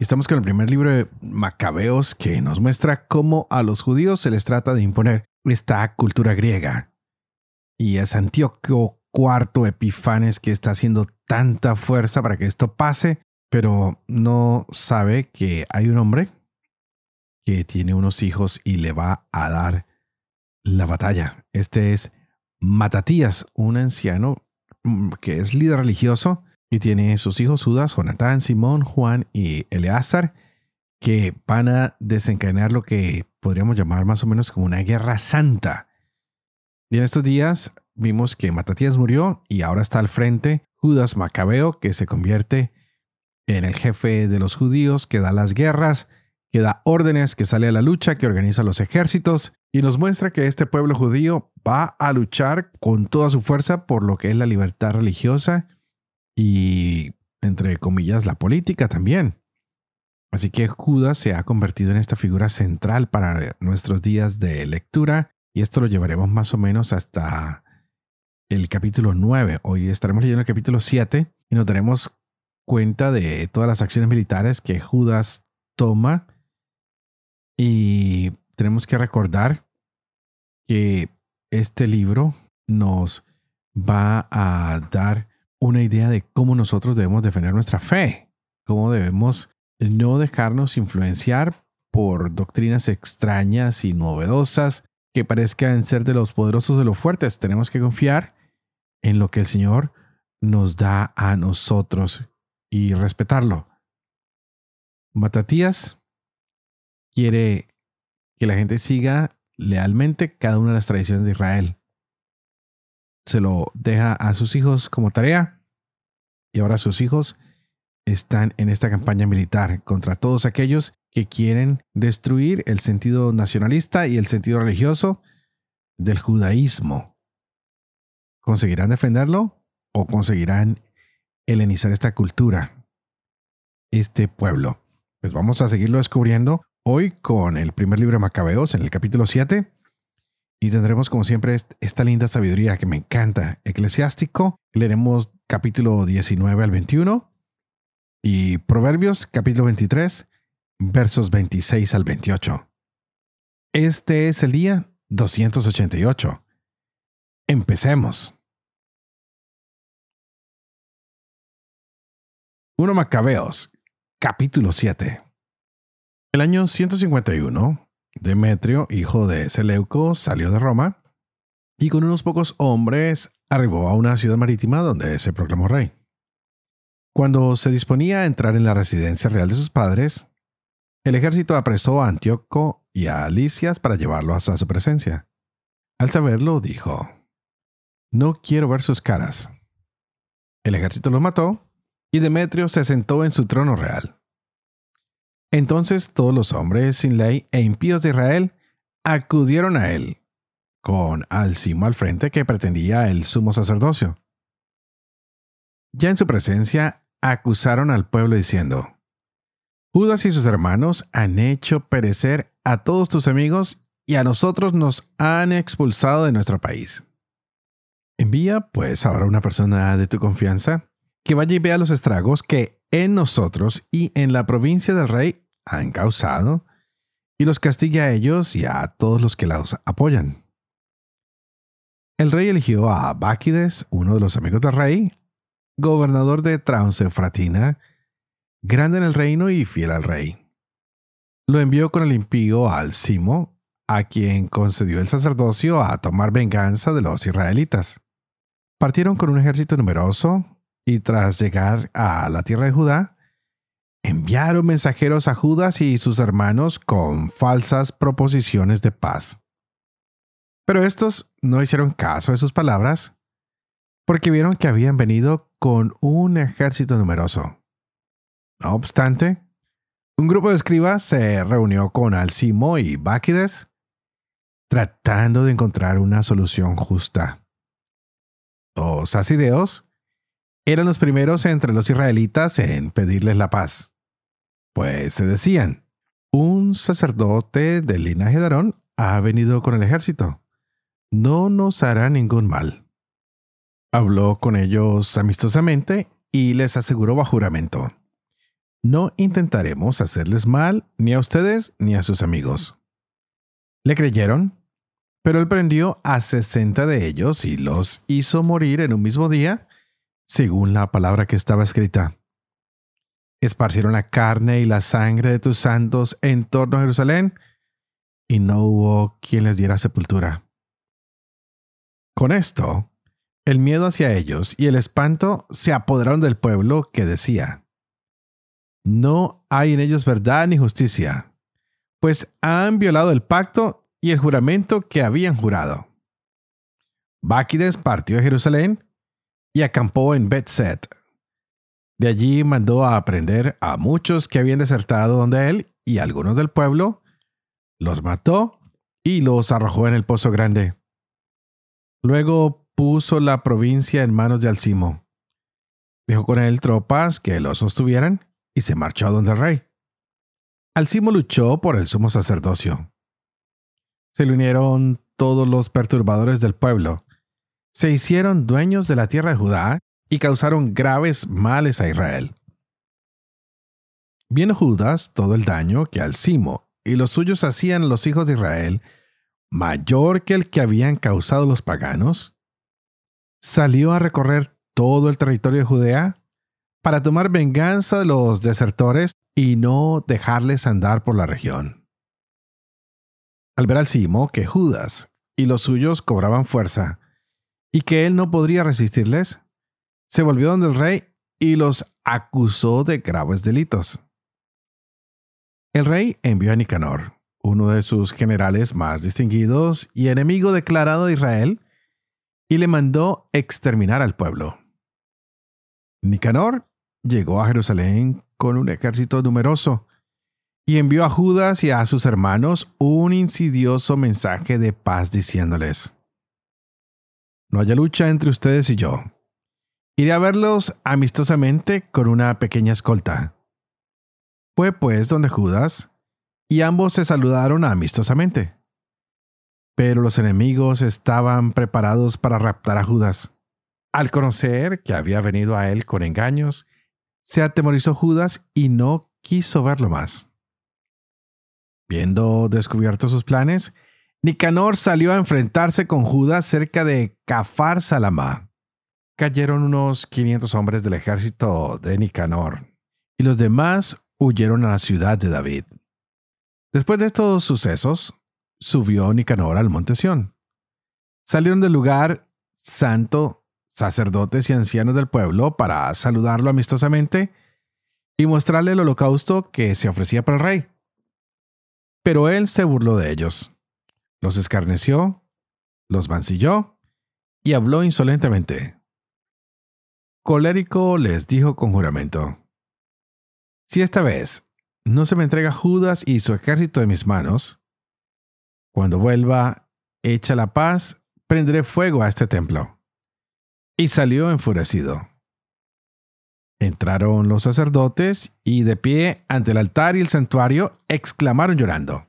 Estamos con el primer libro de Macabeos que nos muestra cómo a los judíos se les trata de imponer esta cultura griega. Y es Antíoco IV Epifanes que está haciendo tanta fuerza para que esto pase, pero no sabe que hay un hombre que tiene unos hijos y le va a dar la batalla. Este es Matatías, un anciano mm, que es líder religioso y tiene sus hijos Judas, Jonatán, Simón, Juan y Eleazar, que van a desencadenar lo que podríamos llamar más o menos como una guerra santa. Y en estos días vimos que Matatías murió y ahora está al frente Judas Macabeo, que se convierte en el jefe de los judíos, que da las guerras, que da órdenes, que sale a la lucha, que organiza los ejércitos y nos muestra que este pueblo judío va a luchar con toda su fuerza por lo que es la libertad religiosa y, entre comillas, la política también. Así que Judas se ha convertido en esta figura central para nuestros días de lectura y esto lo llevaremos más o menos hasta el capítulo 9. Hoy estaremos leyendo el capítulo 7 y nos daremos cuenta de todas las acciones militares que Judas toma y tenemos que recordar que este libro nos va a dar una idea de cómo nosotros debemos defender nuestra fe, cómo debemos no dejarnos influenciar por doctrinas extrañas y novedosas que parezcan ser de los poderosos de los fuertes. Tenemos que confiar en lo que el Señor nos da a nosotros y respetarlo. Matatías quiere que la gente siga lealmente cada una de las tradiciones de Israel se lo deja a sus hijos como tarea y ahora sus hijos están en esta campaña militar contra todos aquellos que quieren destruir el sentido nacionalista y el sentido religioso del judaísmo. ¿Conseguirán defenderlo o conseguirán helenizar esta cultura, este pueblo? Pues vamos a seguirlo descubriendo hoy con el primer libro de Macabeos en el capítulo 7 y tendremos como siempre esta linda sabiduría que me encanta. Eclesiástico, leeremos capítulo 19 al 21 y Proverbios capítulo 23 versos 26 al 28. Este es el día 288. Empecemos. 1 Macabeos, capítulo 7. El año 151 Demetrio, hijo de Seleuco, salió de Roma y con unos pocos hombres arribó a una ciudad marítima donde se proclamó rey. Cuando se disponía a entrar en la residencia real de sus padres, el ejército apresó a Antíoco y a Alicias para llevarlos a su presencia. Al saberlo, dijo, No quiero ver sus caras. El ejército los mató y Demetrio se sentó en su trono real. Entonces todos los hombres sin ley e impíos de Israel acudieron a él, con Alcimo al frente que pretendía el sumo sacerdocio. Ya en su presencia acusaron al pueblo diciendo, Judas y sus hermanos han hecho perecer a todos tus amigos y a nosotros nos han expulsado de nuestro país. Envía pues ahora una persona de tu confianza que vaya y vea los estragos que en nosotros y en la provincia del rey han causado, y los castigue a ellos y a todos los que los apoyan. El rey eligió a Báquides, uno de los amigos del rey, gobernador de Fratina, grande en el reino y fiel al rey. Lo envió con el impío al Simo, a quien concedió el sacerdocio a tomar venganza de los israelitas. Partieron con un ejército numeroso y tras llegar a la tierra de Judá, enviaron mensajeros a Judas y sus hermanos con falsas proposiciones de paz. Pero estos no hicieron caso de sus palabras porque vieron que habían venido con un ejército numeroso. No obstante, Un grupo de escribas se reunió con Alcimo y Báquides tratando de encontrar una solución justa. Los asideos eran los primeros entre los israelitas en pedirles la paz, pues se decían, un sacerdote del linaje de Aarón ha venido con el ejército. No nos hará ningún mal. Habló con ellos amistosamente y les aseguró bajo juramento. No intentaremos hacerles mal ni a ustedes ni a sus amigos. Le creyeron, pero él prendió a sesenta de ellos y los hizo morir en un mismo día, según la palabra que estaba escrita esparcieron la carne y la sangre de tus santos en torno a Jerusalén, y no hubo quien les diera sepultura. Con esto, el miedo hacia ellos y el espanto se apoderaron del pueblo que decía, No hay en ellos verdad ni justicia, pues han violado el pacto y el juramento que habían jurado. Báquides partió de Jerusalén y acampó en Betset, de allí mandó a aprender a muchos que habían desertado donde él y algunos del pueblo, los mató y los arrojó en el pozo grande. Luego puso la provincia en manos de Alcimo. Dejó con él tropas que lo sostuvieran y se marchó donde el rey. Alcimo luchó por el sumo sacerdocio. Se le unieron todos los perturbadores del pueblo. Se hicieron dueños de la tierra de Judá y causaron graves males a Israel. Viendo Judas todo el daño que Alcimo y los suyos hacían los hijos de Israel, mayor que el que habían causado los paganos, salió a recorrer todo el territorio de Judea para tomar venganza de los desertores y no dejarles andar por la región. Al ver Alcimo que Judas y los suyos cobraban fuerza y que él no podría resistirles, se volvió donde el rey y los acusó de graves delitos. El rey envió a Nicanor, uno de sus generales más distinguidos y enemigo declarado de Israel, y le mandó exterminar al pueblo. Nicanor llegó a Jerusalén con un ejército numeroso y envió a Judas y a sus hermanos un insidioso mensaje de paz diciéndoles, No haya lucha entre ustedes y yo Iré a verlos amistosamente con una pequeña escolta. Fue pues donde Judas, y ambos se saludaron amistosamente. Pero los enemigos estaban preparados para raptar a Judas. Al conocer que había venido a él con engaños, se atemorizó Judas y no quiso verlo más. Viendo descubiertos sus planes, Nicanor salió a enfrentarse con Judas cerca de Cafar Salamá cayeron unos 500 hombres del ejército de Nicanor, y los demás huyeron a la ciudad de David. Después de estos sucesos, subió Nicanor al monte Sión. Salieron del lugar santo sacerdotes y ancianos del pueblo para saludarlo amistosamente y mostrarle el holocausto que se ofrecía para el rey. Pero él se burló de ellos, los escarneció, los mancilló y habló insolentemente. Colérico les dijo con juramento, Si esta vez no se me entrega Judas y su ejército de mis manos, cuando vuelva, hecha la paz, prenderé fuego a este templo. Y salió enfurecido. Entraron los sacerdotes y de pie ante el altar y el santuario exclamaron llorando.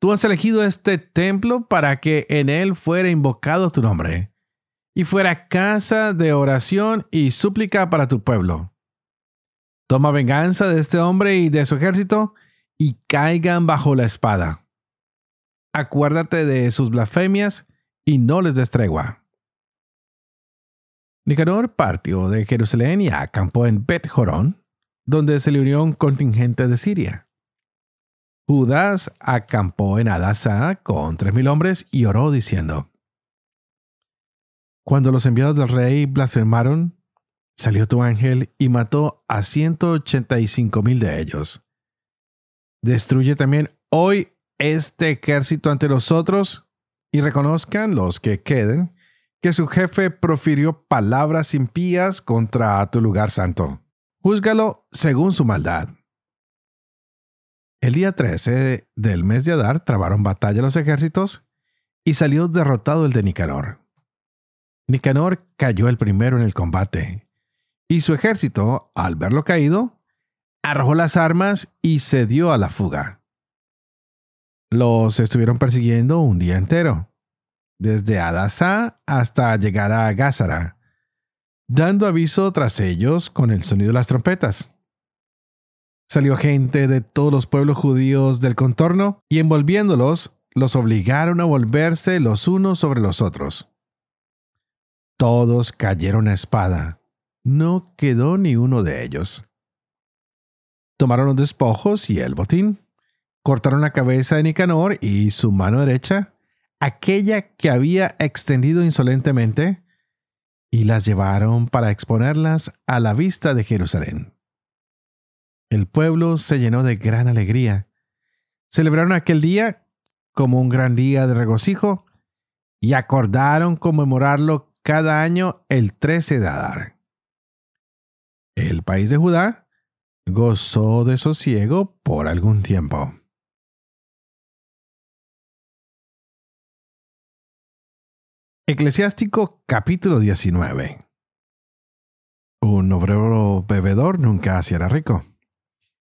Tú has elegido este templo para que en él fuera invocado tu nombre y fuera casa de oración y súplica para tu pueblo. Toma venganza de este hombre y de su ejército y caigan bajo la espada. Acuérdate de sus blasfemias y no les des tregua. Nicanor partió de Jerusalén y acampó en Bet Jorón, donde se le unió un contingente de Siria. Judas acampó en Adasa con tres mil hombres y oró diciendo: cuando los enviados del rey blasfemaron, salió tu ángel y mató a ciento ochenta y cinco mil de ellos. Destruye también hoy este ejército ante nosotros y reconozcan los que queden que su jefe profirió palabras impías contra tu lugar santo. Júzgalo según su maldad. El día 13 del mes de Adar trabaron batalla los ejércitos y salió derrotado el de Nicanor. Nicanor cayó el primero en el combate, y su ejército, al verlo caído, arrojó las armas y se dio a la fuga. Los estuvieron persiguiendo un día entero, desde Adasá hasta llegar a Gázara, dando aviso tras ellos con el sonido de las trompetas. Salió gente de todos los pueblos judíos del contorno y envolviéndolos, los obligaron a volverse los unos sobre los otros. Todos cayeron a espada. No quedó ni uno de ellos. Tomaron los despojos y el botín. Cortaron la cabeza de Nicanor y su mano derecha, aquella que había extendido insolentemente, y las llevaron para exponerlas a la vista de Jerusalén. El pueblo se llenó de gran alegría. Celebraron aquel día como un gran día de regocijo y acordaron conmemorarlo cada año el 13 de Adar. El país de Judá gozó de sosiego por algún tiempo. Eclesiástico capítulo 19 Un obrero bebedor nunca se hará rico.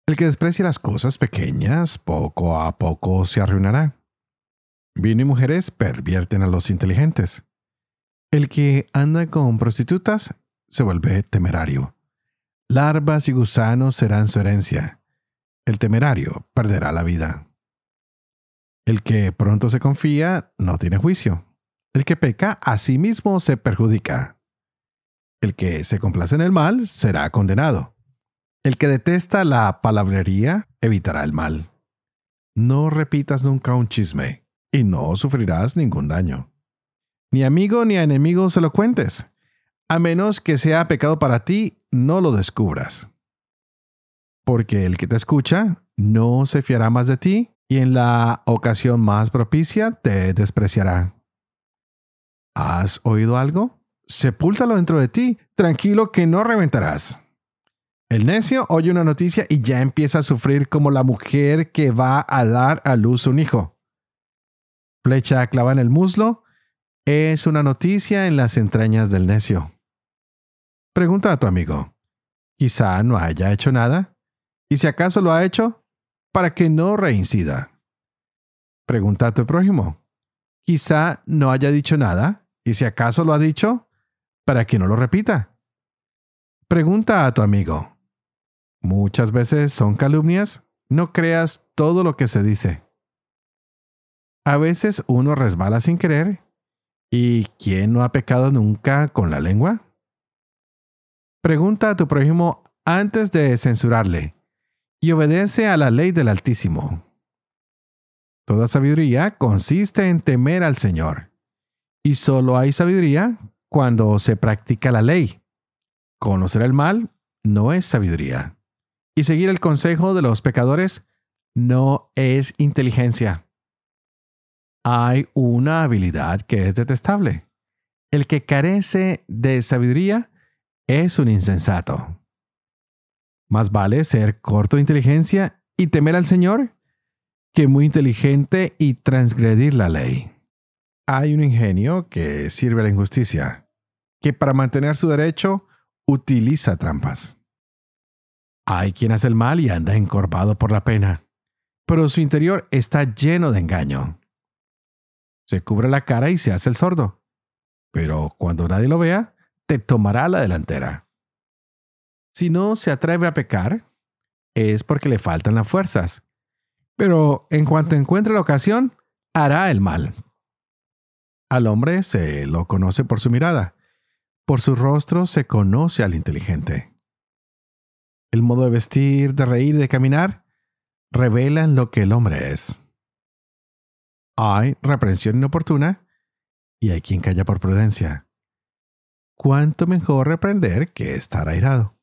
El que desprecia las cosas pequeñas, poco a poco se arruinará. Vino y mujeres pervierten a los inteligentes. El que anda con prostitutas se vuelve temerario. Larvas y gusanos serán su herencia. El temerario perderá la vida. El que pronto se confía no tiene juicio. El que peca a sí mismo se perjudica. El que se complace en el mal será condenado. El que detesta la palabrería evitará el mal. No repitas nunca un chisme y no sufrirás ningún daño. Ni amigo ni enemigo se lo cuentes. A menos que sea pecado para ti, no lo descubras. Porque el que te escucha no se fiará más de ti y en la ocasión más propicia te despreciará. ¿Has oído algo? Sepúltalo dentro de ti, tranquilo que no reventarás. El necio oye una noticia y ya empieza a sufrir como la mujer que va a dar a luz un hijo. Flecha clava en el muslo es una noticia en las entrañas del necio. Pregunta a tu amigo. Quizá no haya hecho nada. Y si acaso lo ha hecho, para que no reincida. Pregunta a tu prójimo. Quizá no haya dicho nada. Y si acaso lo ha dicho, para que no lo repita. Pregunta a tu amigo. Muchas veces son calumnias. No creas todo lo que se dice. A veces uno resbala sin querer. ¿Y quién no ha pecado nunca con la lengua? Pregunta a tu prójimo antes de censurarle y obedece a la ley del Altísimo. Toda sabiduría consiste en temer al Señor, y solo hay sabiduría cuando se practica la ley. Conocer el mal no es sabiduría y seguir el consejo de los pecadores no es inteligencia. Hay una habilidad que es detestable. El que carece de sabiduría es un insensato. Más vale ser corto de inteligencia y temer al Señor que muy inteligente y transgredir la ley. Hay un ingenio que sirve a la injusticia, que para mantener su derecho utiliza trampas. Hay quien hace el mal y anda encorvado por la pena, pero su interior está lleno de engaño. Se cubre la cara y se hace el sordo, pero cuando nadie lo vea, te tomará la delantera. Si no se atreve a pecar, es porque le faltan las fuerzas, pero en cuanto encuentre la ocasión, hará el mal. Al hombre se lo conoce por su mirada, por su rostro se conoce al inteligente el modo de vestir, de reír, de caminar, revelan lo que el hombre es. Hay reprensión inoportuna y hay quien calla por prudencia. ¿Cuánto mejor reprender que estar airado?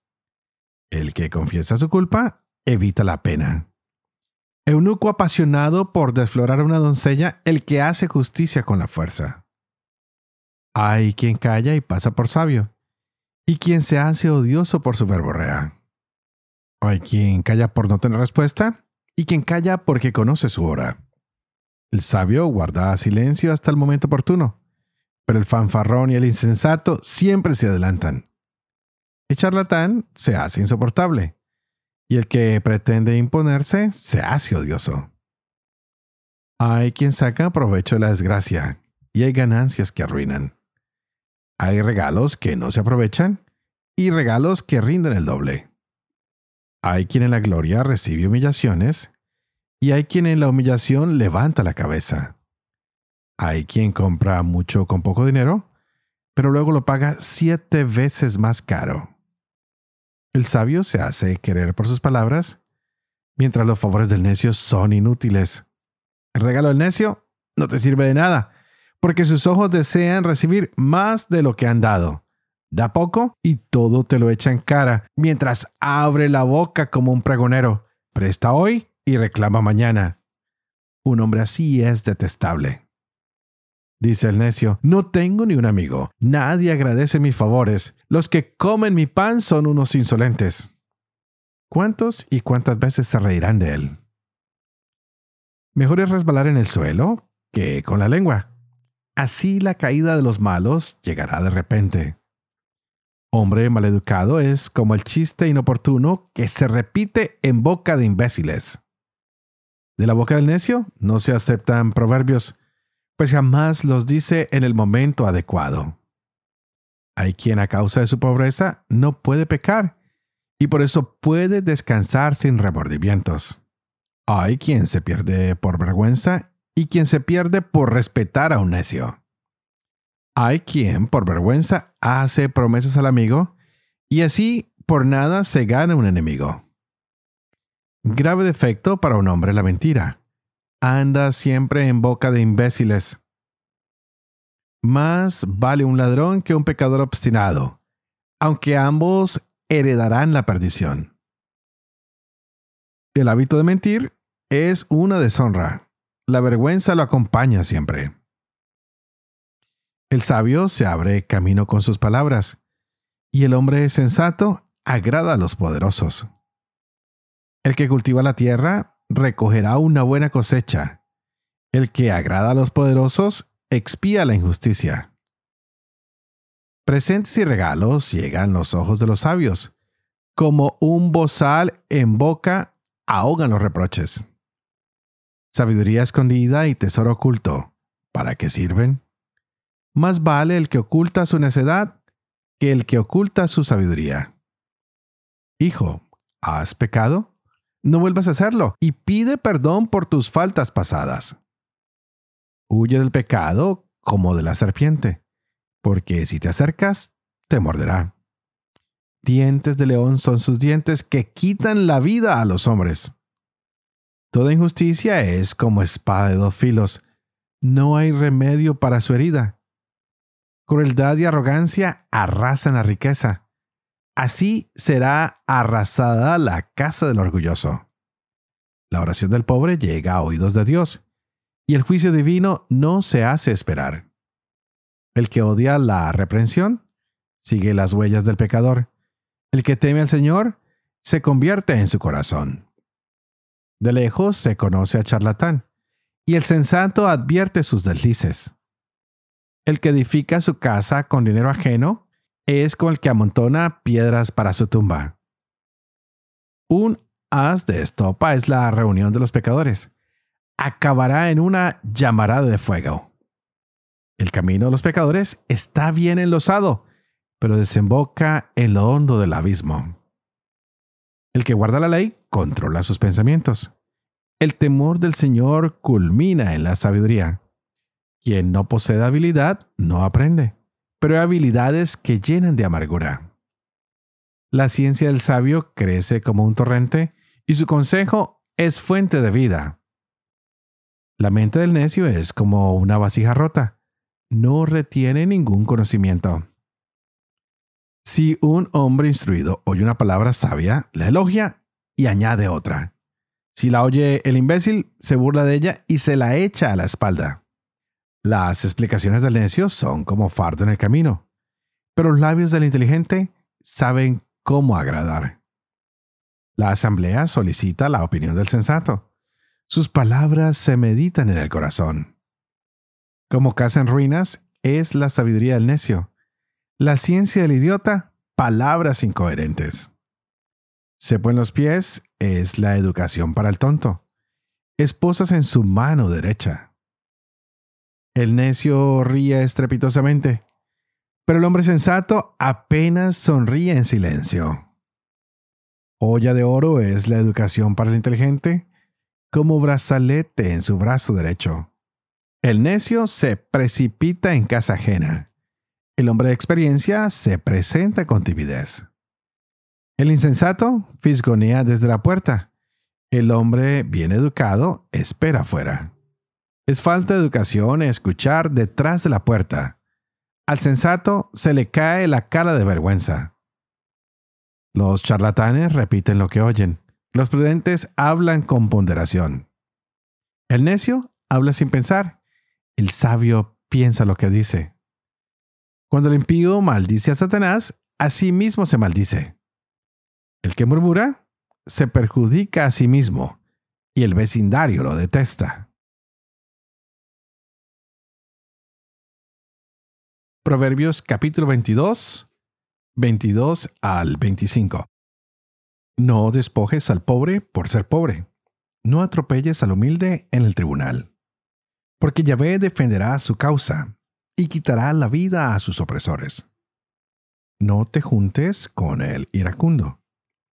El que confiesa su culpa evita la pena. Eunuco apasionado por desflorar a una doncella, el que hace justicia con la fuerza. Hay quien calla y pasa por sabio, y quien se hace odioso por su verborrea. Hay quien calla por no tener respuesta y quien calla porque conoce su hora. El sabio guarda silencio hasta el momento oportuno, pero el fanfarrón y el insensato siempre se adelantan. El charlatán se hace insoportable, y el que pretende imponerse se hace odioso. Hay quien saca provecho de la desgracia, y hay ganancias que arruinan. Hay regalos que no se aprovechan, y regalos que rinden el doble. Hay quien en la gloria recibe humillaciones, y hay quien en la humillación levanta la cabeza. Hay quien compra mucho con poco dinero, pero luego lo paga siete veces más caro. El sabio se hace querer por sus palabras, mientras los favores del necio son inútiles. El regalo del necio no te sirve de nada, porque sus ojos desean recibir más de lo que han dado. Da poco y todo te lo echa en cara, mientras abre la boca como un pregonero. Presta hoy y reclama mañana. Un hombre así es detestable. Dice el necio, no tengo ni un amigo, nadie agradece mis favores, los que comen mi pan son unos insolentes. ¿Cuántos y cuántas veces se reirán de él? Mejor es resbalar en el suelo que con la lengua. Así la caída de los malos llegará de repente. Hombre maleducado es como el chiste inoportuno que se repite en boca de imbéciles. De la boca del necio no se aceptan proverbios, pues jamás los dice en el momento adecuado. Hay quien a causa de su pobreza no puede pecar y por eso puede descansar sin remordimientos. Hay quien se pierde por vergüenza y quien se pierde por respetar a un necio. Hay quien por vergüenza hace promesas al amigo y así por nada se gana un enemigo. Grave defecto para un hombre la mentira anda siempre en boca de imbéciles. Más vale un ladrón que un pecador obstinado, aunque ambos heredarán la perdición. El hábito de mentir es una deshonra. La vergüenza lo acompaña siempre. El sabio se abre camino con sus palabras, y el hombre sensato agrada a los poderosos. El que cultiva la tierra recogerá una buena cosecha. El que agrada a los poderosos expía la injusticia. Presentes y regalos llegan los ojos de los sabios. Como un bozal en boca ahogan los reproches. Sabiduría escondida y tesoro oculto. ¿Para qué sirven? Más vale el que oculta su necedad que el que oculta su sabiduría. Hijo, ¿has pecado? No vuelvas a hacerlo y pide perdón por tus faltas pasadas. Huye del pecado como de la serpiente, porque si te acercas, te morderá. Dientes de león son sus dientes que quitan la vida a los hombres. Toda injusticia es como espada de dos filos. No hay remedio para su herida. Crueldad y arrogancia arrasan la riqueza Así será arrasada la casa del orgulloso. La oración del pobre llega a oídos de Dios, y el juicio divino no se hace esperar. El que odia la reprensión sigue las huellas del pecador. El que teme al Señor se convierte en su corazón. De lejos se conoce al charlatán, y el sensato advierte sus deslices. El que edifica su casa con dinero ajeno es con el que amontona piedras para su tumba. Un haz de estopa es la reunión de los pecadores. Acabará en una llamarada de fuego. El camino de los pecadores está bien enlosado, pero desemboca en lo hondo del abismo. El que guarda la ley controla sus pensamientos. El temor del Señor culmina en la sabiduría. Quien no posee habilidad no aprende pero hay habilidades que llenan de amargura. La ciencia del sabio crece como un torrente y su consejo es fuente de vida. La mente del necio es como una vasija rota, no retiene ningún conocimiento. Si un hombre instruido oye una palabra sabia, la elogia y añade otra. Si la oye el imbécil, se burla de ella y se la echa a la espalda. Las explicaciones del necio son como fardo en el camino, pero los labios del inteligente saben cómo agradar. La asamblea solicita la opinión del sensato. Sus palabras se meditan en el corazón. Como casa en ruinas es la sabiduría del necio. La ciencia del idiota, palabras incoherentes. Cepo en los pies es la educación para el tonto. Esposas en su mano derecha. El necio ríe estrepitosamente, pero el hombre sensato apenas sonríe en silencio. Olla de oro es la educación para el inteligente, como brazalete en su brazo derecho. El necio se precipita en casa ajena. El hombre de experiencia se presenta con timidez. El insensato fisgonea desde la puerta. El hombre bien educado espera afuera. Es falta de educación escuchar detrás de la puerta. Al sensato se le cae la cara de vergüenza. Los charlatanes repiten lo que oyen. Los prudentes hablan con ponderación. El necio habla sin pensar. El sabio piensa lo que dice. Cuando el impío maldice a Satanás, a sí mismo se maldice. El que murmura se perjudica a sí mismo y el vecindario lo detesta. Proverbios capítulo 22, 22 al 25. No despojes al pobre por ser pobre. No atropelles al humilde en el tribunal. Porque Yahvé defenderá su causa y quitará la vida a sus opresores. No te juntes con el iracundo,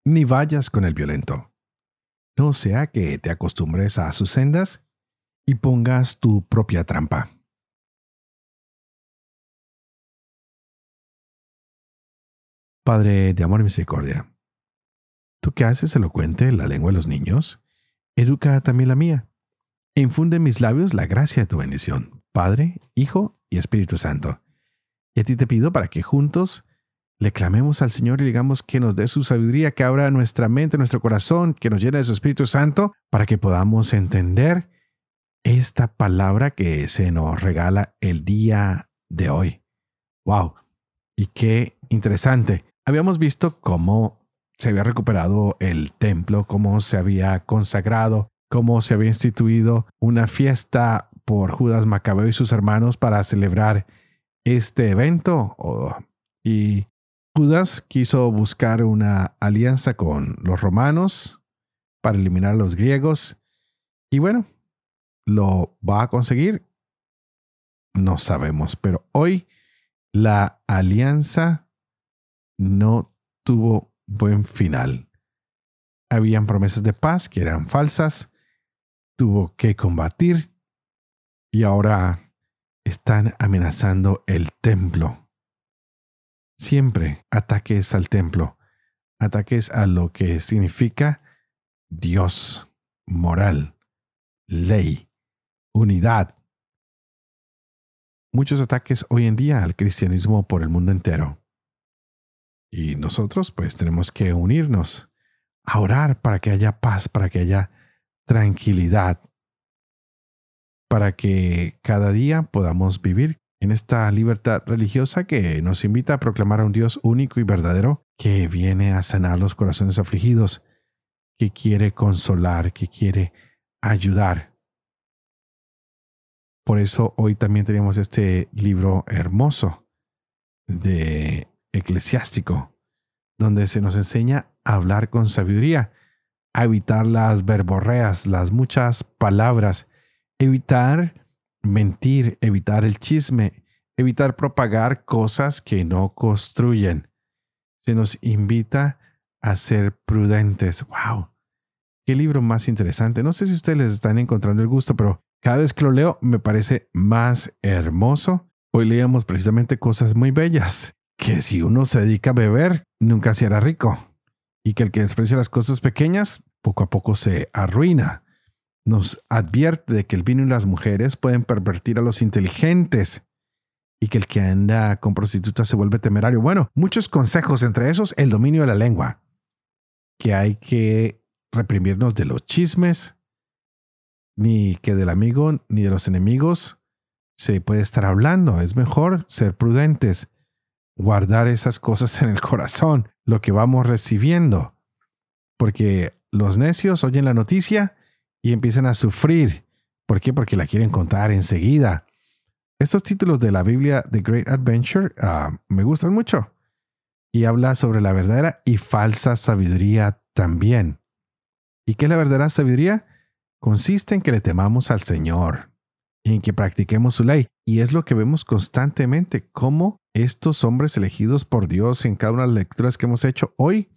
ni vayas con el violento. No sea que te acostumbres a sus sendas y pongas tu propia trampa. Padre de amor y misericordia, tú que haces elocuente la lengua de los niños, educa también la mía, e infunde en mis labios la gracia de tu bendición, Padre, Hijo y Espíritu Santo. Y a ti te pido para que juntos le clamemos al Señor y digamos que nos dé su sabiduría, que abra nuestra mente, nuestro corazón, que nos llene de su Espíritu Santo, para que podamos entender esta palabra que se nos regala el día de hoy. ¡Wow! Y qué interesante. Habíamos visto cómo se había recuperado el templo, cómo se había consagrado, cómo se había instituido una fiesta por Judas Macabeo y sus hermanos para celebrar este evento. y Judas quiso buscar una alianza con los romanos para eliminar a los griegos. Y bueno, ¿lo va a conseguir? No sabemos, pero hoy la alianza no tuvo buen final. Habían promesas de paz que eran falsas, tuvo que combatir y ahora están amenazando el templo. Siempre ataques al templo, ataques a lo que significa Dios, moral, ley, unidad. Muchos ataques hoy en día al cristianismo por el mundo entero. Y nosotros pues tenemos que unirnos a orar para que haya paz, para que haya tranquilidad, para que cada día podamos vivir en esta libertad religiosa que nos invita a proclamar a un Dios único y verdadero que viene a sanar los corazones afligidos, que quiere consolar, que quiere ayudar. Por eso hoy también tenemos este libro hermoso de eclesiástico, donde se nos enseña a hablar con sabiduría, a evitar las verborreas, las muchas palabras, evitar mentir, evitar el chisme, evitar propagar cosas que no construyen. Se nos invita a ser prudentes. ¡Wow! Qué libro más interesante. No sé si ustedes les están encontrando el gusto, pero cada vez que lo leo me parece más hermoso. Hoy leíamos precisamente cosas muy bellas que si uno se dedica a beber, nunca se hará rico. Y que el que desprecia las cosas pequeñas, poco a poco se arruina. Nos advierte de que el vino y las mujeres pueden pervertir a los inteligentes y que el que anda con prostitutas se vuelve temerario. Bueno, muchos consejos, entre esos el dominio de la lengua, que hay que reprimirnos de los chismes, ni que del amigo ni de los enemigos se puede estar hablando. Es mejor ser prudentes guardar esas cosas en el corazón, lo que vamos recibiendo. porque los necios oyen la noticia y empiezan a sufrir. ¿Por qué? Porque la quieren contar enseguida. Estos títulos de la Biblia The Great Adventure ah, me gustan mucho y habla sobre la verdadera y falsa sabiduría también. ¿Y qué es la verdadera sabiduría? Consiste en que le temamos al Señor y en que practiquemos su ley. Y es lo que vemos constantemente, cómo estos hombres elegidos por Dios en cada una de las lecturas que hemos hecho hoy,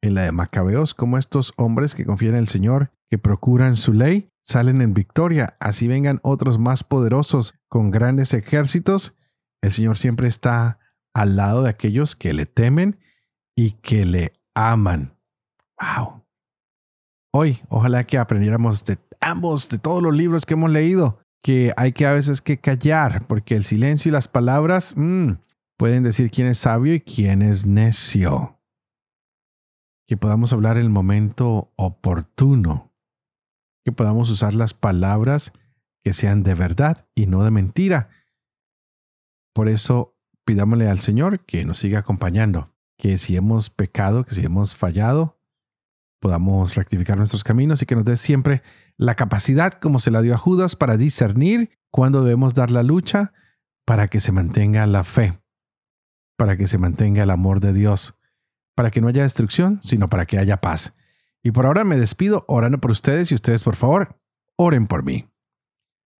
en la de Macabeos, como estos hombres que confían en el Señor, que procuran su ley, salen en victoria, así vengan otros más poderosos con grandes ejércitos, el Señor siempre está al lado de aquellos que le temen y que le aman. ¡Wow! Hoy, ojalá que aprendiéramos de ambos, de todos los libros que hemos leído, que hay que a veces que callar, porque el silencio y las palabras mm, pueden decir quién es sabio y quién es necio. Que podamos hablar el momento oportuno que podamos usar las palabras que sean de verdad y no de mentira. Por eso pidámosle al Señor que nos siga acompañando, que si hemos pecado, que si hemos fallado, podamos rectificar nuestros caminos y que nos dé siempre la capacidad, como se la dio a Judas, para discernir cuándo debemos dar la lucha para que se mantenga la fe, para que se mantenga el amor de Dios, para que no haya destrucción, sino para que haya paz. Y por ahora me despido orando por ustedes y ustedes, por favor, oren por mí.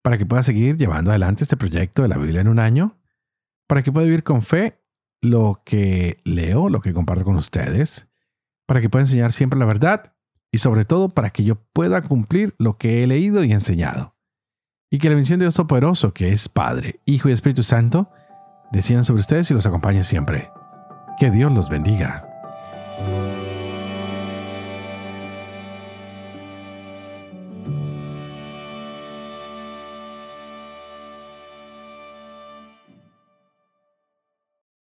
Para que pueda seguir llevando adelante este proyecto de la Biblia en un año. Para que pueda vivir con fe lo que leo, lo que comparto con ustedes. Para que pueda enseñar siempre la verdad. Y sobre todo para que yo pueda cumplir lo que he leído y enseñado. Y que la bendición de Dios Todopoderoso, que es Padre, Hijo y Espíritu Santo, descienda sobre ustedes y los acompañe siempre. Que Dios los bendiga.